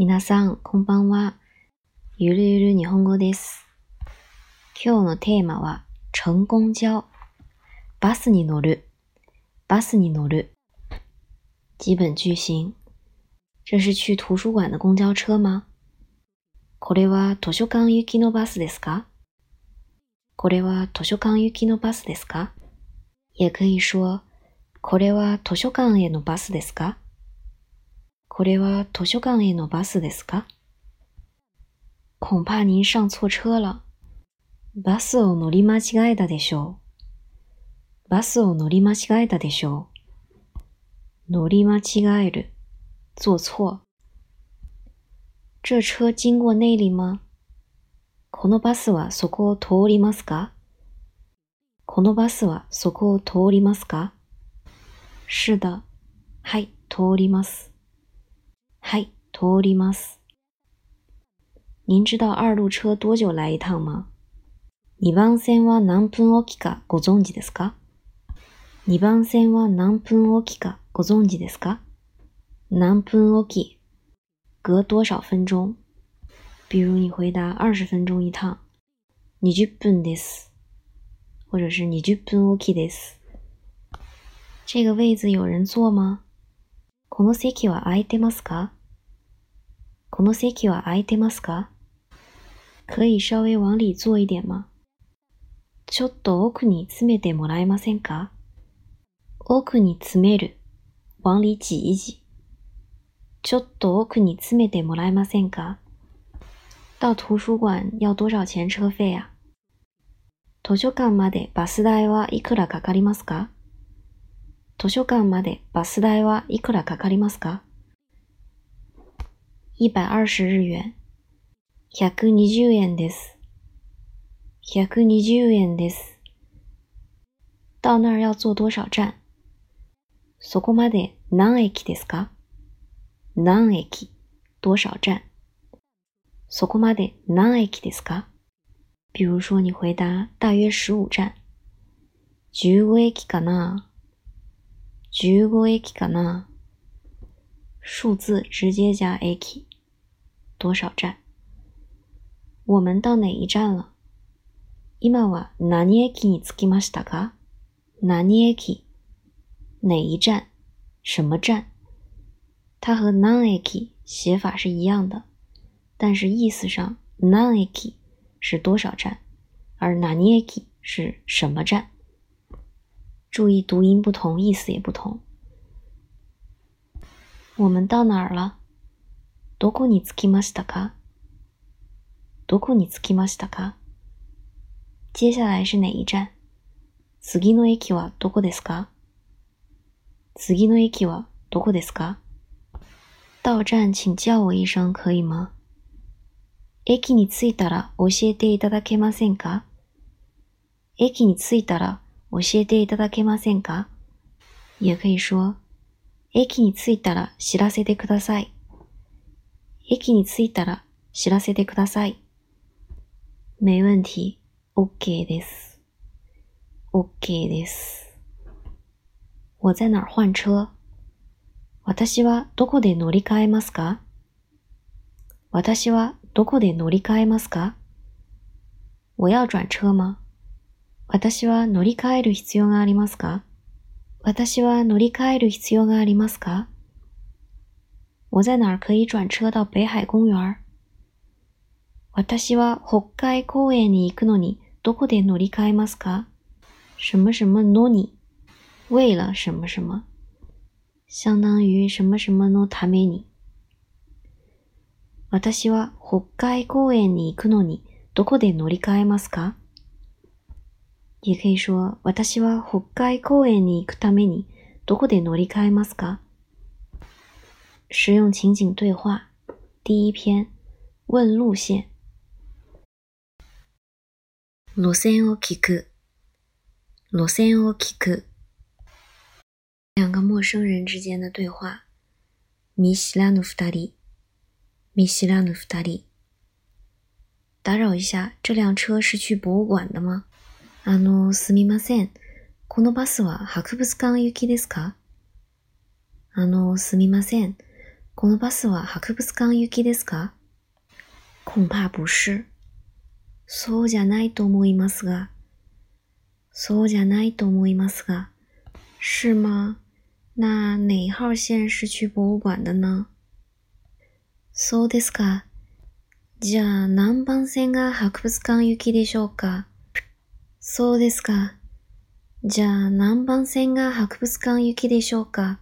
皆さん、こんばんは。ゆるゆる日本語です。今日のテーマは、乘公交。バスに乗る。バスに乗る。基本句型。这是去图書馆的公交车吗？これは図書館行きのバスですか？これは図書館行きのバスですか？也可以说、これは図書館へのバスですか？これは図書館へのバスですか？恐怕您上错車了。バスを乗り間違えたでしょう。バスを乗り間違えたでしょう。乗り間違える。做错。这车经过那里吗？このバスはそこを通りますか？このバスはそこを通りますか？是的。はい、通ります。はい、通ります。您知道二路車多久来一趟吗？二番線は何分おきかご存知ですか？二番線は何分おきかご存知ですか？何分おき？隔多少分鐘比如你回答二十分鐘一趟，20分です。或者是20分おきです。这个位子有人坐吗？この席は空いてますか？この席は空いてますか？可以稍微往里坐一点吗？ちょっと奥に詰めてもらえませんか？奥に詰める。往里挤一。挤。ちょっと奥に詰めてもらえませんか？到图書館要多少錢車費や図書館までバス代はいくらかかりますか？図書館までバス代はいくらかかりますか？一百二十日元。百二十円です。百二十円です。到那儿要坐多少站？そこまで何駅ですか？何駅？多少站？そこまで何駅ですか？比如说你回答大约十五站。十五駅かな？十五駅かな？数字直接加 aki。多少站？我们到哪一站了？今は何駅に着きましたか？何駅？哪一站？什么站？它和何駅写法是一样的，但是意思上何駅是多少站，而何駅是什么站？注意读音不同，意思也不同。我们到哪儿了？ どこに着きましたか？どこに着きましたか？接下来是哪一站？次の駅はどこですか？次の駅はどこですか？到站请叫我一声可以吗？駅に着いたら教えていただけませんか？駅に着いたら教えていただけませんか？也可以说、駅に着いたら知らせてください。駅に着いたら知らせてください。没问题。OK です。OK です。我在哪儿换車私はどこで乗り換えますか私はどこで乗り換えますか我要转車吗私は乗り換える必要がありますか私は乗り換える必要がありますか我在哪儿可以转车到北海公園私は北海公園に行くのにどこで乗り換えますか？什么什么のに？为了什么什么？相当于什么什么のために。私は北海公園に行くのにどこで乗り換えますか？也可以说私は北海公園に行くためにどこで乗り換えますか？实用情景对话，第一篇，问路线。路線を聞く。路線を聞く。两个陌生人之间的对话。見知らぬ二人。見知らぬ二人。打扰一下，这辆车是去博物館的吗？あの、すみません。このバスは博物館行きですか？あの、すみません。 このバスは博物館行きですか？恐怕不是。そうじゃないと思いますが。そうじゃないと思いますが。是吗？那哪号线是去博物館的呢？そうですか。じゃあ何番線が博物館行きでしょうか？そうですか。じゃあ何番線が博物館行きでしょうか？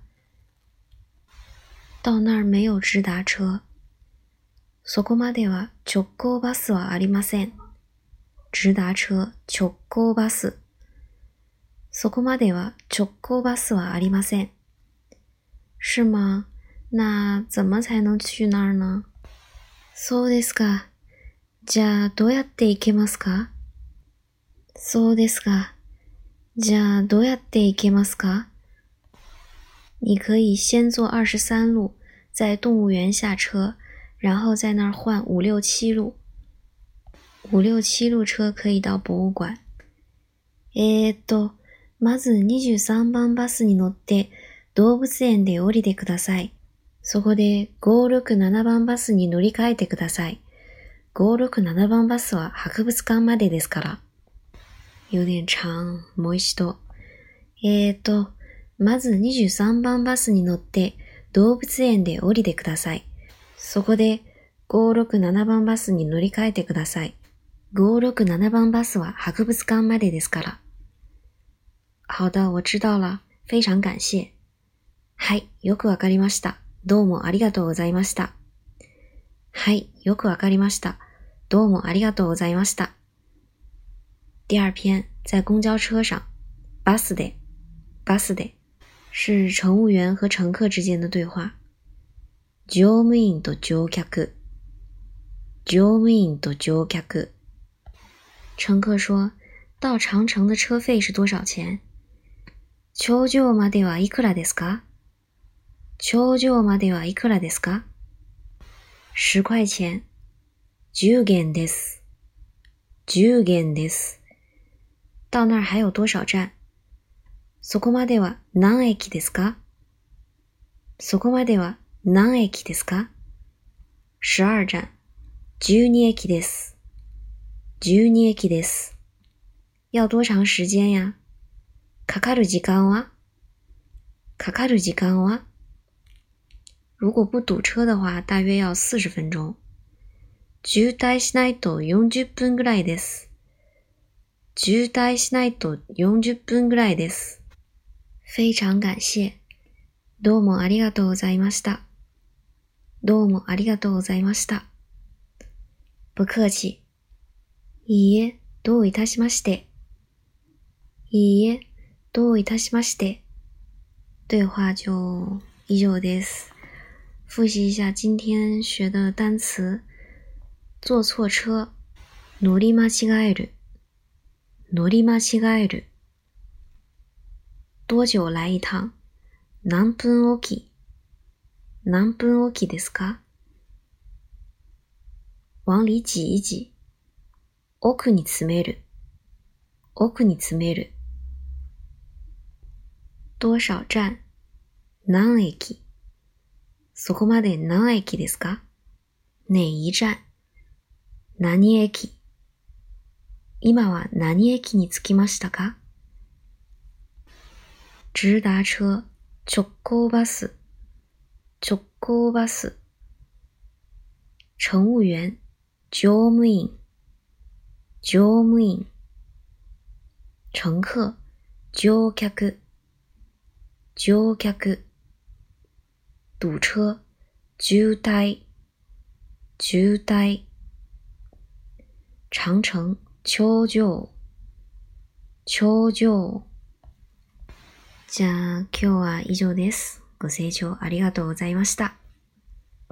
到那儿没有直达車。そこまでは直行バスはありません。直达車、直行バス。そこまでは直行バスはありません。是吗？那怎么才能去那儿呢？そうですか。じゃあどうやって行けますか？そうですか。じゃあどうやって行けますか？你可以先坐二十三路，在动物园下车，然后在那儿换五六七路。五六七路车可以到博物館。えーっと、まず23番バスに乗って動物園で降りてください。そこで567番バスに乗り換えてください。567番バスは博物館までですから。有点長。もう一度。えーと、まず23番バスに乗って動物園で降りてください。そこで567番バスに乗り換えてください。567番バスは博物館までですから。好的、我知道了。非常感謝。はい、よくわかりました。どうもありがとうございました。はい、よくわかりました。どうもありがとうございました。第二篇，在公交车上，バスで、バスで，是乘务员和乘客之间的对话。乗務員と乗客、乗務員と乗客。乘客说：“到长城的车费是多少钱？”頂上まではいくらですか？頂上まではいくらですか？十块钱。十元です。十元です。到那儿还有多少站？ そこまでは何駅ですか？そこまでは何駅ですか？十二站。十二駅です。十二駅です。要多长时间呀？かかる時間は？かかる時間は？如果不堵车的话，大约要四十分钟。渋滞しないと40分ぐらいです。渋滞しないと40分ぐらいです。非常感謝。どうもありがとうございました。どうもありがとうございました。不客气。いいえ、どういたしまして。いいえ、どういたしまして。对话就以上です。复习一下今天学的单词：坐错车、乗り間違える。乗り間違える。多久来一趟。何分おき？何分おきですか？往里挤一。挤。奥に詰める。奥に詰める。多少站。何駅。そこまで何駅ですか？哪一站。何駅？今は何駅に着きましたか？直达車、直行バス、直行バス。乘務員、乗務員、乗務員。乘客、乗客、乗客。堵車、渋滞、渋滞。長城。頂上、頂上。 じゃあ今日は以上です。ご清聴ありがとうございました。